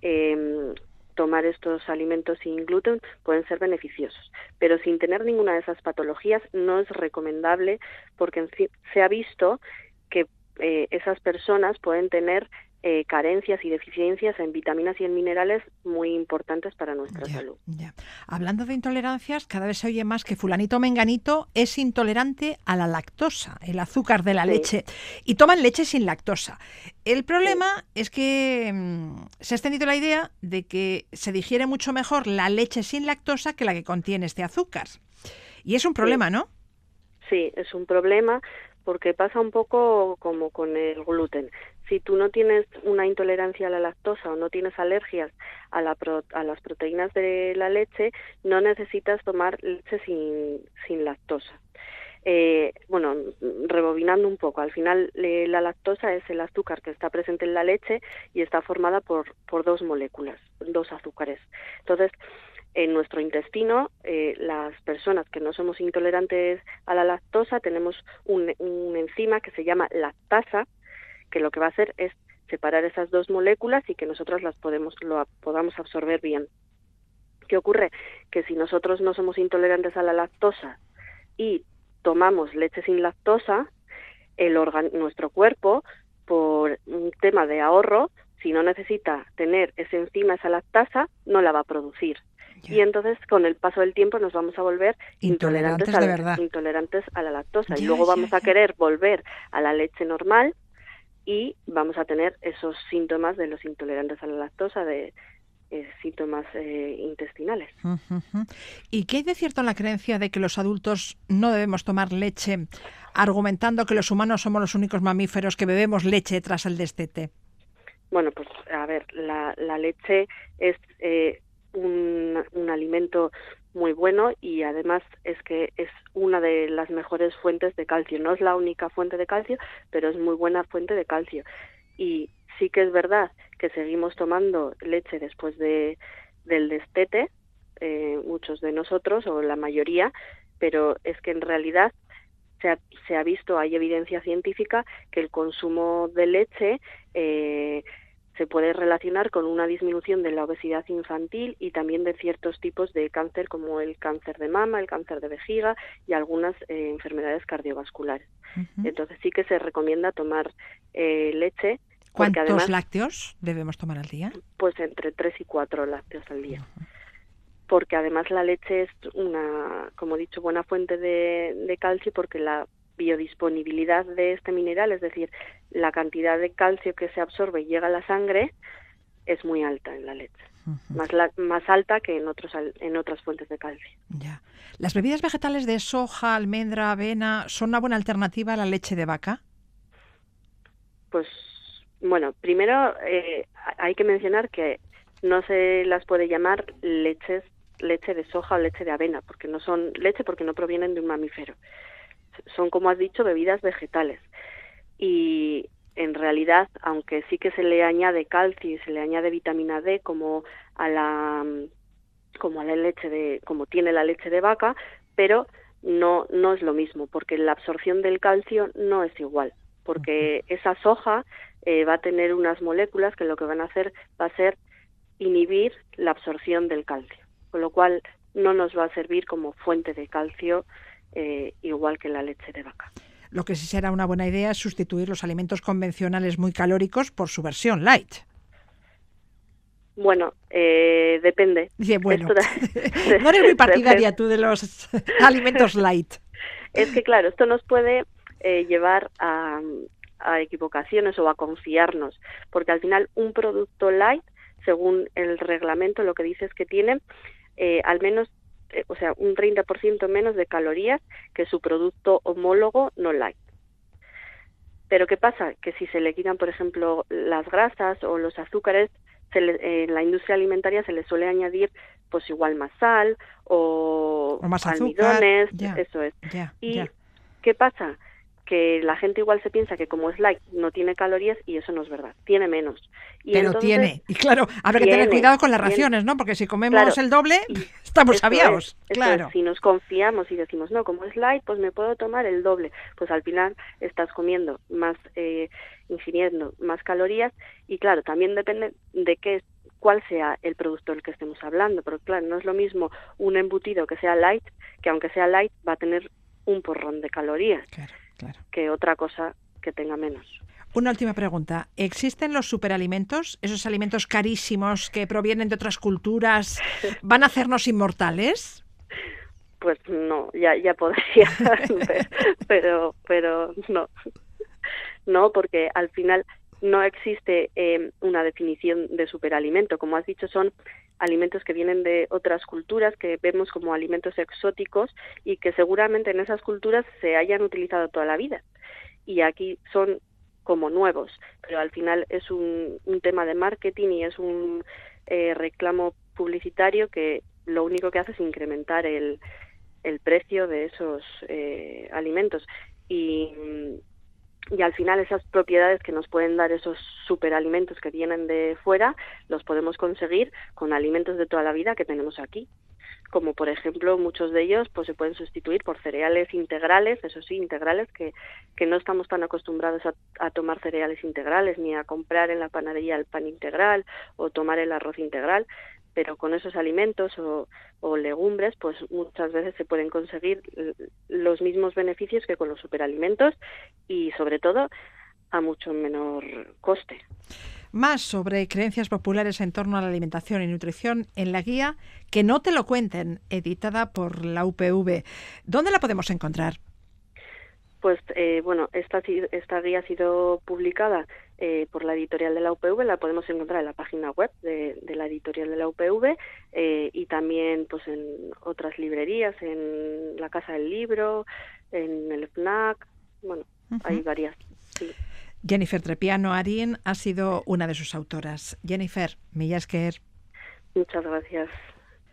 em, tomar estos alimentos sin gluten pueden ser beneficiosos, pero sin tener ninguna de esas patologías no es recomendable porque se ha visto que eh, esas personas pueden tener eh, carencias y deficiencias en vitaminas y en minerales muy importantes para nuestra Ya, salud. ya. Hablando de intolerancias, cada vez se oye más que fulanito menganito es intolerante a la lactosa, el azúcar de la Sí. leche, y toman leche sin lactosa. El problema es que mm, se ha extendido la idea de que se digiere mucho mejor la leche sin lactosa que la que contiene este azúcar. Y es un problema, ¿no? Sí, es un problema porque pasa un poco como con el gluten. Si tú no tienes una intolerancia a la lactosa o no tienes alergias a, la pro- a las proteínas de la leche, no necesitas tomar leche sin, sin lactosa. Eh, bueno, rebobinando un poco, al final eh, la lactosa es el azúcar que está presente en la leche y está formada por, por dos moléculas, dos azúcares. Entonces, en nuestro intestino, eh, las personas que no somos intolerantes a la lactosa, tenemos un, enzima que se llama lactasa, que lo que va a hacer es separar esas dos moléculas y que nosotros las podemos, lo, podamos absorber bien. ¿Qué ocurre? Que si nosotros no somos intolerantes a la lactosa y tomamos leche sin lactosa, el nuestro cuerpo, por un tema de ahorro, si no necesita tener esa enzima, esa lactasa, no la va a producir. Y entonces, con el paso del tiempo, nos vamos a volver Intolerantes intolerantes, a de la, verdad. intolerantes a la lactosa. Y luego vamos a querer volver a la leche normal y vamos a tener esos síntomas de los intolerantes a la lactosa, de eh, síntomas eh, intestinales. ¿Y qué hay de cierto en la creencia de que los adultos no debemos tomar leche, argumentando que los humanos somos los únicos mamíferos que bebemos leche tras el destete? Bueno, pues a ver, la, la leche es eh, un, un alimento muy bueno y además es que es una de las mejores fuentes de calcio. No es la única fuente de calcio, pero es muy buena fuente de calcio. Y sí que es verdad que seguimos tomando leche después de, del destete, eh, muchos de nosotros o la mayoría, pero es que en realidad se ha, se ha visto, hay evidencia científica que el consumo de leche eh, se puede relacionar con una disminución de la obesidad infantil y también de ciertos tipos de cáncer como el cáncer de mama, el cáncer de vejiga y algunas eh, enfermedades cardiovasculares. Entonces sí que se recomienda tomar eh, leche. ¿Cuántos lácteos debemos tomar al día? Pues entre 3 y 4 lácteos al día. Porque además la leche es una, como he dicho, buena fuente de, de calcio porque la biodisponibilidad de este mineral, es decir, la cantidad de calcio que se absorbe y llega a la sangre, es muy alta en la leche. Más, la, más alta que en otros en otras fuentes de calcio. Ya. ¿Las bebidas vegetales de soja, almendra, avena son una buena alternativa a la leche de vaca? Pues bueno, primero eh, hay que mencionar que no se las puede llamar leches leche de soja o leche de avena, porque no son leche porque no provienen de un mamífero son, como has dicho, bebidas vegetales. Y en realidad, aunque sí que se le añade calcio y se le añade vitamina D como a la como a la leche de como tiene la leche de vaca, pero no no es lo mismo porque la absorción del calcio no es igual, porque esa soja eh, va a tener unas moléculas que lo que van a hacer va a ser inhibir la absorción del calcio, con lo cual no nos va a servir como fuente de calcio eh, igual que la leche de vaca. Lo que sí será una buena idea es sustituir los alimentos convencionales muy calóricos por su versión light. Bueno, eh, depende. bueno, no eres muy partidaria tú de los alimentos light. Es que claro, esto nos puede eh, llevar a, a equivocaciones o a confiarnos, porque al final un producto light, según el reglamento, lo que dice es que tiene eh, al menos eh, o sea, un 30% menos de calorías que su producto homólogo no light. Pero ¿qué pasa? Que si se le quitan, por ejemplo, las grasas o los azúcares, en la industria alimentaria se le suele añadir pues igual más sal o, más almidones, eso es. ¿Y qué pasa? Que la gente igual se piensa que como es light no tiene calorías y eso no es verdad, tiene menos. Y Pero tiene, y claro, habrá que tener cuidado con las raciones, ¿no? Porque si comemos el doble, estamos aviados, claro. si nos confiamos y decimos, no, como es light, pues me puedo tomar el doble, pues al final estás comiendo más, eh, ingiriendo más calorías y claro, también depende de qué cuál sea el producto del que estemos hablando, pero claro, no es lo mismo un embutido que sea light, que aunque sea light va a tener un porrón de calorías. Claro que otra cosa que tenga menos. Una última pregunta. ¿Existen los superalimentos, esos alimentos carísimos que provienen de otras culturas, van a hacernos inmortales? Pues no, ya, ya podría, pero, pero no. No, porque al final no existe eh, una definición de superalimento. Como has dicho, son alimentos que vienen de otras culturas que vemos como alimentos exóticos y que seguramente en esas culturas se hayan utilizado toda la vida. Y aquí son como nuevos, pero al final es un, tema de marketing y es un eh, reclamo publicitario que lo único que hace es incrementar el, el precio de esos eh, alimentos. Y, y al final esas propiedades que nos pueden dar esos superalimentos que vienen de fuera los podemos conseguir con alimentos de toda la vida que tenemos aquí. Como por ejemplo muchos de ellos pues se pueden sustituir por cereales integrales eso sí integrales que, que no estamos tan acostumbrados a, a tomar cereales integrales ni a comprar en la panadería el pan integral o tomar el arroz integral pero con esos alimentos o, legumbres, pues muchas veces se pueden conseguir los mismos beneficios que con los superalimentos y sobre todo a mucho menor coste. Más sobre creencias populares en torno a la alimentación y nutrición en la guía Que no te lo cuenten, editada por la UPV. ¿Dónde la podemos encontrar? Pues eh, bueno, esta, esta guía ha sido publicada eh, por la editorial de la UPV, la podemos encontrar en la página web de, la editorial de la UPV eh, y también pues en otras librerías, en la Casa del Libro, en el FNAC, bueno, hay varias. Jennifer Trepiano Arín ha sido una de sus autoras. Jennifer Millasker. Muchas gracias.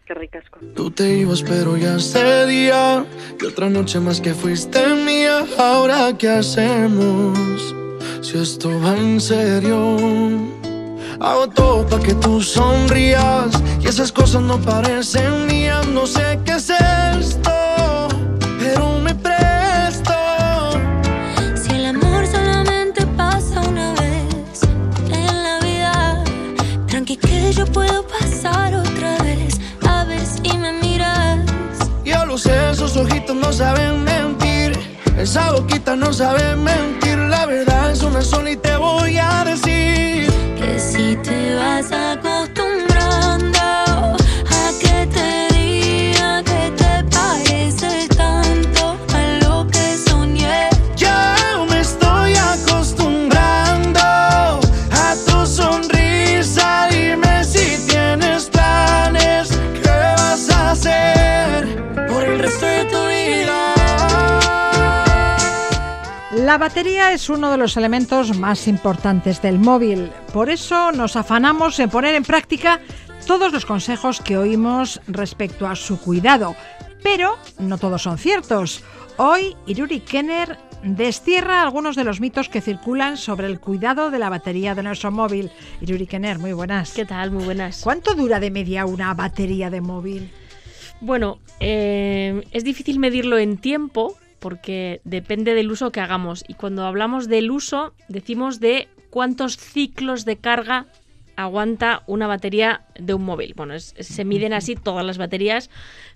Qué ricasco. Tú te ibas, pero ya sería que otra noche más que fuiste mía. Ahora, ¿qué hacemos? Si esto va en serio. Hago todo para que tú sonrías y esas cosas no parecen mías. No sé qué es esto, pero me presto. Si el amor solamente pasa una vez en la vida, tranqui que yo puedo pasar otra vez. A ver si me miras. Yo lo sé, esos ojitos no saben mentir. Esa boquita no sabe mentir. Batería es uno de los elementos más importantes del móvil. Por eso nos afanamos en poner en práctica todos los consejos que oímos respecto a su cuidado. Pero no todos son ciertos. Hoy Iruri Kenner destierra algunos de los mitos que circulan sobre el cuidado de la batería de nuestro móvil. Iruri Kenner, muy buenas. ¿Qué tal? Muy buenas. ¿Cuánto dura de media una batería de móvil? Bueno, eh, es difícil medirlo en tiempo porque depende del uso que hagamos. Y cuando hablamos del uso, decimos de cuántos ciclos de carga aguanta una batería de un móvil. Bueno, se miden así todas las baterías,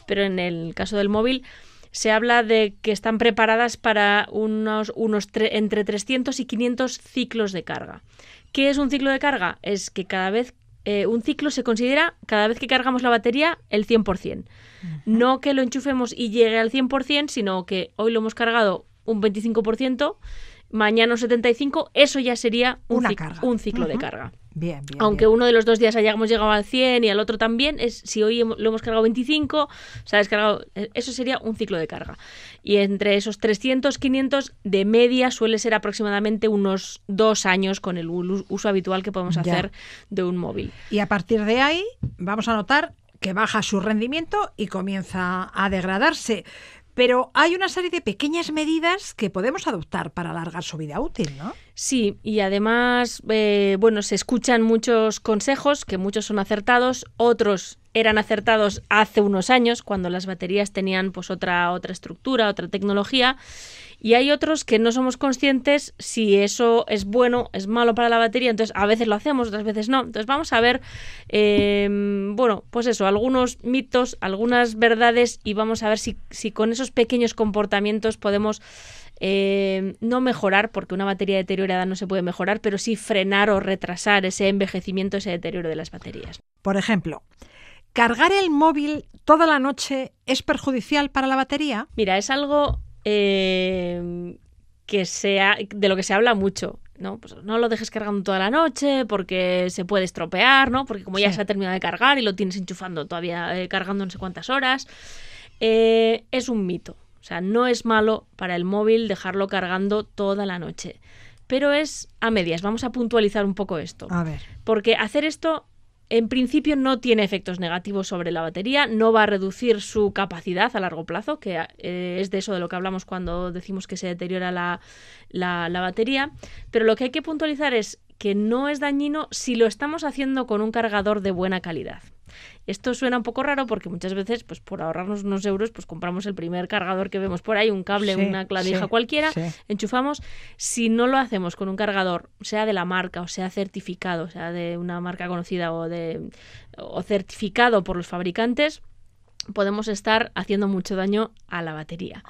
pero en el caso del móvil se habla de que están preparadas para unos, unos tre- entre 300 y 500 ciclos de carga. ¿Qué es un ciclo de carga? Es que cada vez eh, un ciclo se considera cada vez que cargamos la batería el 100%. No que lo enchufemos y llegue al 100%, sino que hoy lo hemos cargado un 25%, mañana un 75%, eso ya sería un, Una cic- carga. un ciclo de carga. Bien, bien. Aunque bien. uno de los dos días hayamos llegado al 100 y al otro también, es si hoy lo hemos cargado 25, se ha descargado, eh, eso sería un ciclo de carga. Y entre esos 300, 500, de media suele ser aproximadamente unos dos años con el uso habitual que podemos Ya. hacer de un móvil. Y a partir de ahí vamos a notar que baja su rendimiento y comienza a degradarse. Pero hay una serie de pequeñas medidas que podemos adoptar para alargar su vida útil, ¿no? Sí, y además, eh, bueno, se escuchan muchos consejos, que muchos son acertados, otros eran acertados hace unos años, cuando las baterías tenían pues otra, otra estructura, otra tecnología, y hay otros que no somos conscientes si eso es bueno, es malo para la batería, entonces a veces lo hacemos, otras veces no. Entonces vamos a ver, eh, bueno, pues eso, algunos mitos, algunas verdades, y vamos a ver si, si con esos pequeños comportamientos podemos eh, no mejorar, porque una batería deteriorada no se puede mejorar, pero sí frenar o retrasar ese envejecimiento, ese deterioro de las baterías. Por ejemplo, ¿cargar el móvil toda la noche es perjudicial para la batería? Mira, es algo eh, que sea, de lo que se habla mucho. ¿no? Pues no lo dejes cargando toda la noche porque se puede estropear, ¿no? Porque como ya se ha terminado de cargar y lo tienes enchufando todavía eh, cargando no sé cuántas horas, eh, es un mito. O sea, no es malo para el móvil dejarlo cargando toda la noche. Pero es a medias. Vamos a puntualizar un poco esto. A ver. Porque hacer esto en principio no tiene efectos negativos sobre la batería, no va a reducir su capacidad a largo plazo, que eh, es de eso de lo que hablamos cuando decimos que se deteriora la, la, la batería, pero lo que hay que puntualizar es que no es dañino si lo estamos haciendo con un cargador de buena calidad. Esto suena un poco raro porque muchas veces, pues por ahorrarnos unos euros, pues compramos el primer cargador que vemos por ahí, un cable, Sí, una clavija sí, cualquiera, sí. enchufamos. Si no lo hacemos con un cargador, sea de la marca o sea certificado, sea de una marca conocida o de o certificado por los fabricantes, podemos estar haciendo mucho daño a la batería.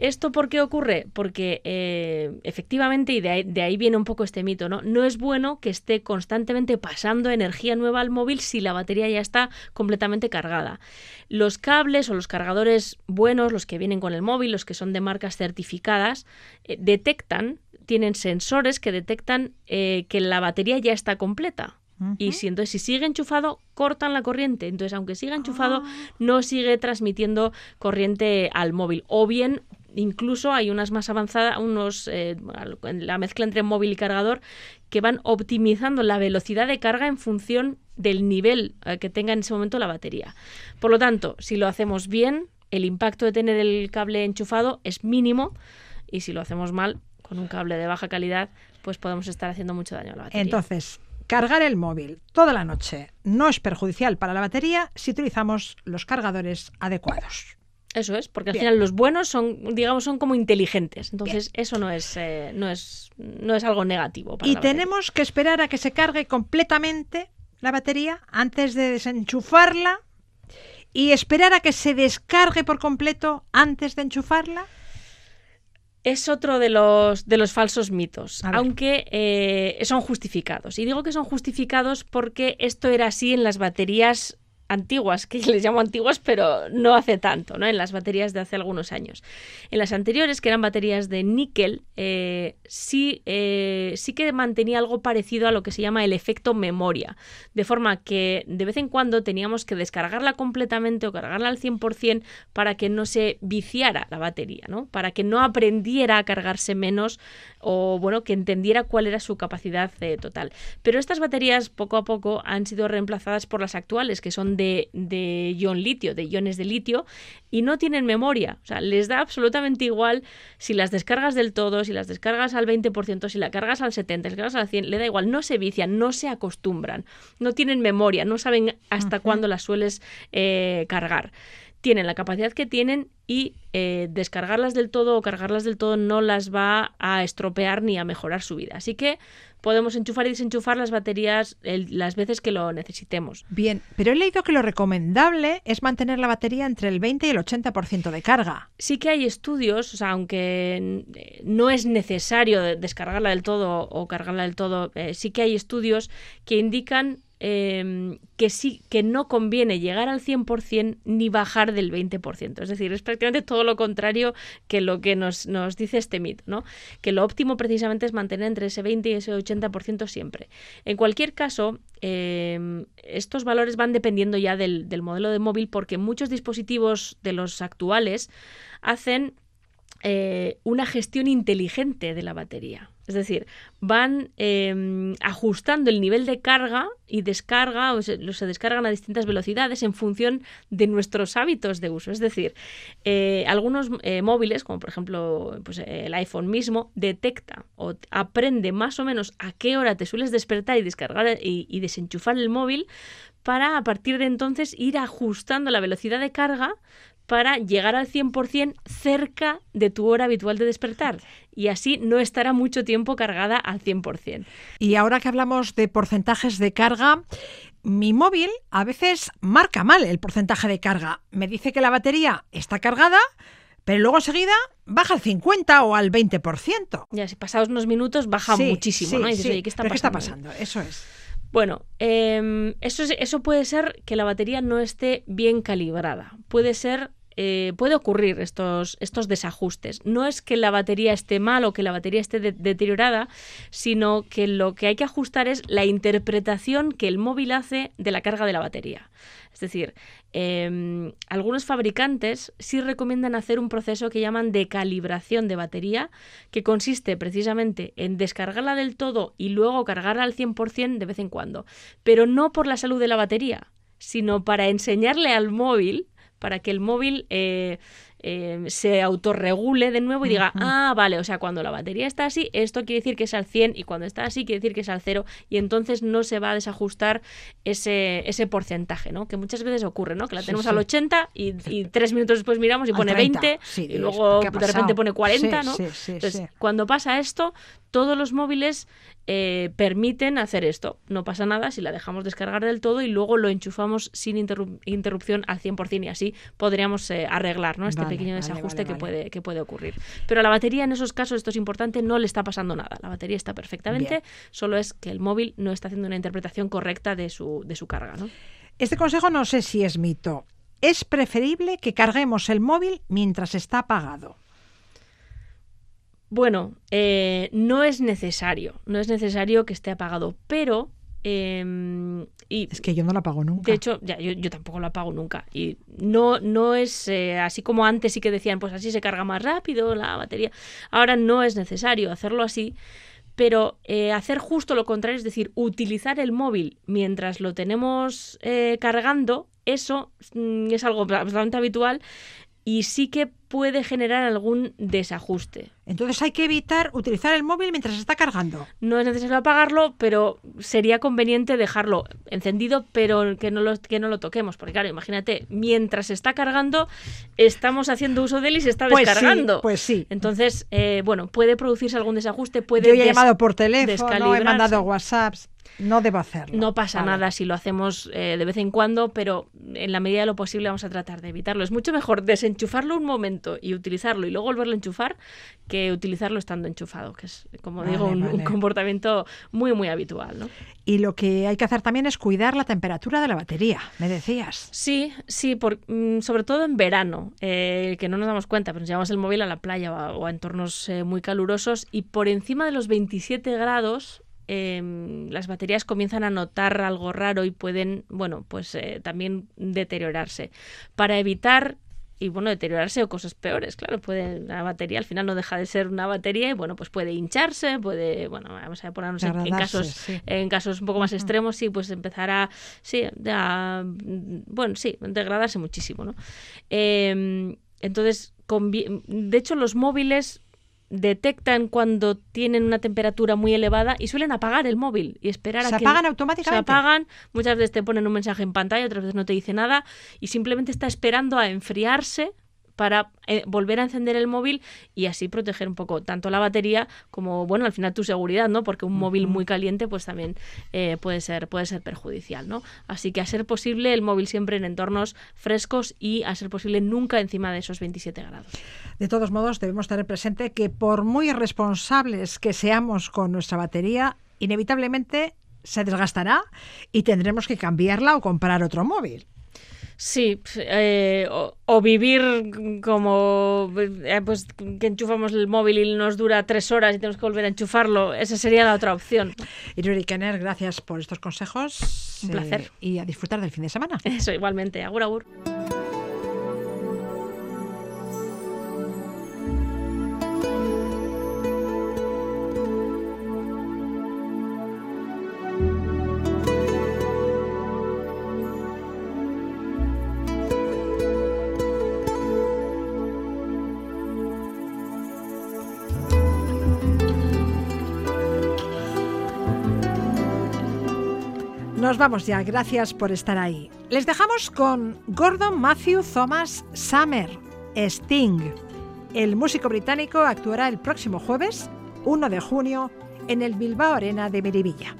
¿Esto por qué ocurre? Porque eh, efectivamente, y de ahí, de ahí viene un poco este mito, ¿no? No es bueno que esté constantemente pasando energía nueva al móvil si la batería ya está completamente cargada. Los cables o los cargadores buenos, los que vienen con el móvil, los que son de marcas certificadas, eh, detectan, tienen sensores que detectan eh, que la batería ya está completa. Y si entonces si sigue enchufado, cortan la corriente. Entonces, aunque siga enchufado, no sigue transmitiendo corriente al móvil. O bien incluso hay unas más avanzadas, unos eh, la mezcla entre móvil y cargador que van optimizando la velocidad de carga en función del nivel eh, que tenga en ese momento la batería. Por lo tanto, si lo hacemos bien, el impacto de tener el cable enchufado es mínimo y si lo hacemos mal, con un cable de baja calidad, pues podemos estar haciendo mucho daño a la batería. Entonces, cargar el móvil toda la noche no es perjudicial para la batería si utilizamos los cargadores adecuados. Eso es, porque al final los buenos son, digamos, son como inteligentes. Entonces, eso no es, eh, no es, no es algo negativo. y tenemos que esperar a que se cargue completamente la batería antes de desenchufarla y esperar a que se descargue por completo antes de enchufarla. Es otro de los, de los falsos mitos, aunque eh, son justificados. Y digo que son justificados porque esto era así en las baterías antiguas, que les llamo antiguas, pero no hace tanto, ¿no? En las baterías de hace algunos años. En las anteriores, que eran baterías de níquel, eh, sí, eh, sí que mantenía algo parecido a lo que se llama el efecto memoria, de forma que de vez en cuando teníamos que descargarla completamente o cargarla al 100% para que no se viciara la batería, ¿no? Para que no aprendiera a cargarse menos o, bueno, que entendiera cuál era su capacidad eh, total. Pero estas baterías poco a poco han sido reemplazadas por las actuales, que son de, ion litio, de iones de litio, y no tienen memoria. O sea, les da absolutamente igual si las descargas del todo, si las descargas al 20%, si la cargas al 70%, si la cargas al 100%, le da igual, no se vician, no se acostumbran, no tienen memoria, no saben hasta cuándo las sueles eh, cargar tienen la capacidad que tienen y eh, descargarlas del todo o cargarlas del todo no las va a estropear ni a mejorar su vida. Así que podemos enchufar y desenchufar las baterías las veces que lo necesitemos. Bien, pero he leído que lo recomendable es mantener la batería entre el 20 y el 80% de carga. Sí que hay estudios, o sea, aunque no es necesario descargarla del todo o cargarla del todo, eh, sí que hay estudios que indican Em, que sí, que no conviene llegar al 100% ni bajar del 20%. Es decir, es prácticamente todo lo contrario que lo que nos, nos dice este mito, ¿no? Que lo óptimo precisamente es mantener entre ese 20 y ese 80% siempre. En cualquier caso, em, estos valores van dependiendo ya del, del modelo de móvil porque muchos dispositivos de los actuales hacen eh, una gestión inteligente de la batería. Es decir, van em, ajustando el nivel de carga y descarga o se, descargan a distintas velocidades en función de nuestros hábitos de uso. Es decir, eh, algunos eh, móviles, como por ejemplo pues, el iPhone mismo, detecta o aprende más o menos a qué hora te sueles despertar y descargar y desenchufar el móvil para a partir de entonces ir ajustando la velocidad de carga para llegar al 100% cerca de tu hora habitual de despertar y así no estará mucho tiempo cargada al 100%. Y ahora que hablamos de porcentajes de carga, mi móvil a veces marca mal el porcentaje de carga. Me dice que la batería está cargada, pero luego enseguida baja al 50 o al 20%. Ya, si pasados unos minutos baja muchísimo, ¿no? ¿qué está pasando? Eso es. Bueno, em, eso, eso puede ser que la batería no esté bien calibrada. Puede ser eh, puede ocurrir estos, desajustes. No es que la batería esté mal o que la batería esté deteriorada, sino que lo que hay que ajustar es la interpretación que el móvil hace de la carga de la batería. Es decir, em, algunos fabricantes sí recomiendan hacer un proceso que llaman de calibración de batería, que consiste precisamente en descargarla del todo y luego cargarla al 100% de vez en cuando, pero no por la salud de la batería, sino para enseñarle al móvil para que el móvil eh, eh, se autorregule de nuevo y diga, ah, vale, o sea, cuando la batería está así, esto quiere decir que es al 100 y cuando está así quiere decir que es al 0 y entonces no se va a desajustar ese, ese porcentaje, ¿no? Que muchas veces ocurre, ¿no? Que la tenemos al 80 y, tres minutos después miramos y pone 20 y luego de repente pone 40, ¿no? Entonces, cuando pasa esto, todos los móviles eh, permiten hacer esto. No pasa nada si la dejamos descargar del todo y luego lo enchufamos sin interrupción al 100% y así podríamos eh, arreglar ¿no? este pequeño desajuste que, puede, que puede ocurrir. Pero a la batería en esos casos, esto es importante, no le está pasando nada. La batería está perfectamente, solo es que el móvil no está haciendo una interpretación correcta de su, de su carga. ¿no? Este consejo no sé si es mito. Es preferible que carguemos el móvil mientras está apagado. Bueno, eh, no es necesario, no es necesario que esté apagado, pero em, Y Es que yo no la pago nunca. de hecho, ya, yo, yo tampoco la pago nunca. Y no, no es eh, así como antes sí que decían, pues así se carga más rápido la batería. Ahora no es necesario hacerlo así. Pero eh, hacer justo lo contrario, es decir, utilizar el móvil mientras lo tenemos cargando, eso mm, es algo bastante habitual y sí que puede generar algún desajuste. Entonces hay que evitar utilizar el móvil mientras se está cargando. No es necesario apagarlo, pero sería conveniente dejarlo encendido, pero que no lo, que no lo toquemos. Porque claro, imagínate, mientras se está cargando, estamos haciendo uso de él y se está Pues sí, descargando. pues sí. Entonces, eh, bueno, puede producirse algún desajuste, puede Yo he llamado por teléfono, he mandado WhatsApps. No debo hacerlo. No pasa Vale. nada si lo hacemos eh, de vez en cuando, pero en la medida de lo posible vamos a tratar de evitarlo. Es mucho mejor desenchufarlo un momento y utilizarlo y luego volverlo a enchufar que utilizarlo estando enchufado, que es, como Vale, digo, un, comportamiento muy, muy habitual. ¿no? Y lo que hay que hacer también es cuidar la temperatura de la batería, me decías. Sí, sí, por, mm, sobre todo en verano, eh, que no nos damos cuenta, pero nos llevamos el móvil a la playa o a, o a entornos eh, muy calurosos y por encima de los 27 grados eh, las baterías comienzan a notar algo raro y pueden, bueno, pues eh, también deteriorarse. Para evitar y bueno, deteriorarse o cosas peores, claro, puede la batería al final no deja de ser una batería y bueno, pues puede hincharse, puede, bueno, vamos a ponernos en, casos sí. en casos un poco más extremos, sí, pues empezar a, sí, a, bueno, sí, degradarse muchísimo, ¿no? Eh, entonces, de hecho, los móviles detectan cuando tienen una temperatura muy elevada y suelen apagar el móvil y esperar ¿Se a que apagan se automáticamente? apagan, muchas veces te ponen un mensaje en pantalla, otras veces no te dice nada y simplemente está esperando a enfriarse para eh, volver a encender el móvil y así proteger un poco tanto la batería como bueno al final tu seguridad no porque un móvil muy caliente pues también eh, puede ser puede ser perjudicial no así que a ser posible el móvil siempre en entornos frescos y a ser posible nunca encima de esos 27 grados. De todos modos, debemos tener presente que por muy responsables que seamos con nuestra batería, inevitablemente se desgastará y tendremos que cambiarla o comprar otro móvil. Sí, eh, o, o vivir como eh, pues que enchufamos el móvil y nos dura tres horas y tenemos que volver a enchufarlo. Esa sería la otra opción. Iruri Kenner, gracias por estos consejos. Un placer. eh, y a disfrutar del fin de semana. Eso igualmente. Agur, agur. Nos vamos ya, gracias por estar ahí. Les dejamos con Gordon Matthew Thomas Summer, Sting. El músico británico actuará el próximo jueves, 1 de junio, en el Bilbao Arena de Miribilla.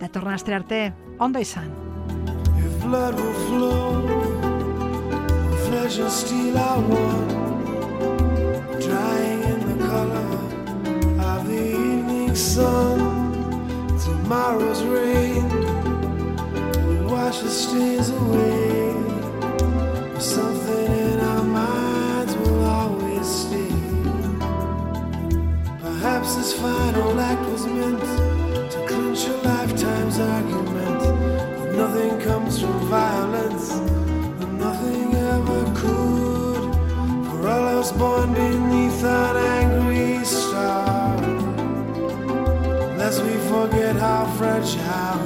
De tornar a estrearte, Ondo y San. If blood will flow, flesh and steel I want, drying in the color of the evening sun. Tomorrow's wash the stains away. Something in our minds will always stay. Perhaps this final act was meant to clinch a lifetime's argument. That nothing comes from violence, and nothing ever could. For all I was born beneath an angry star. Lest we forget how fragile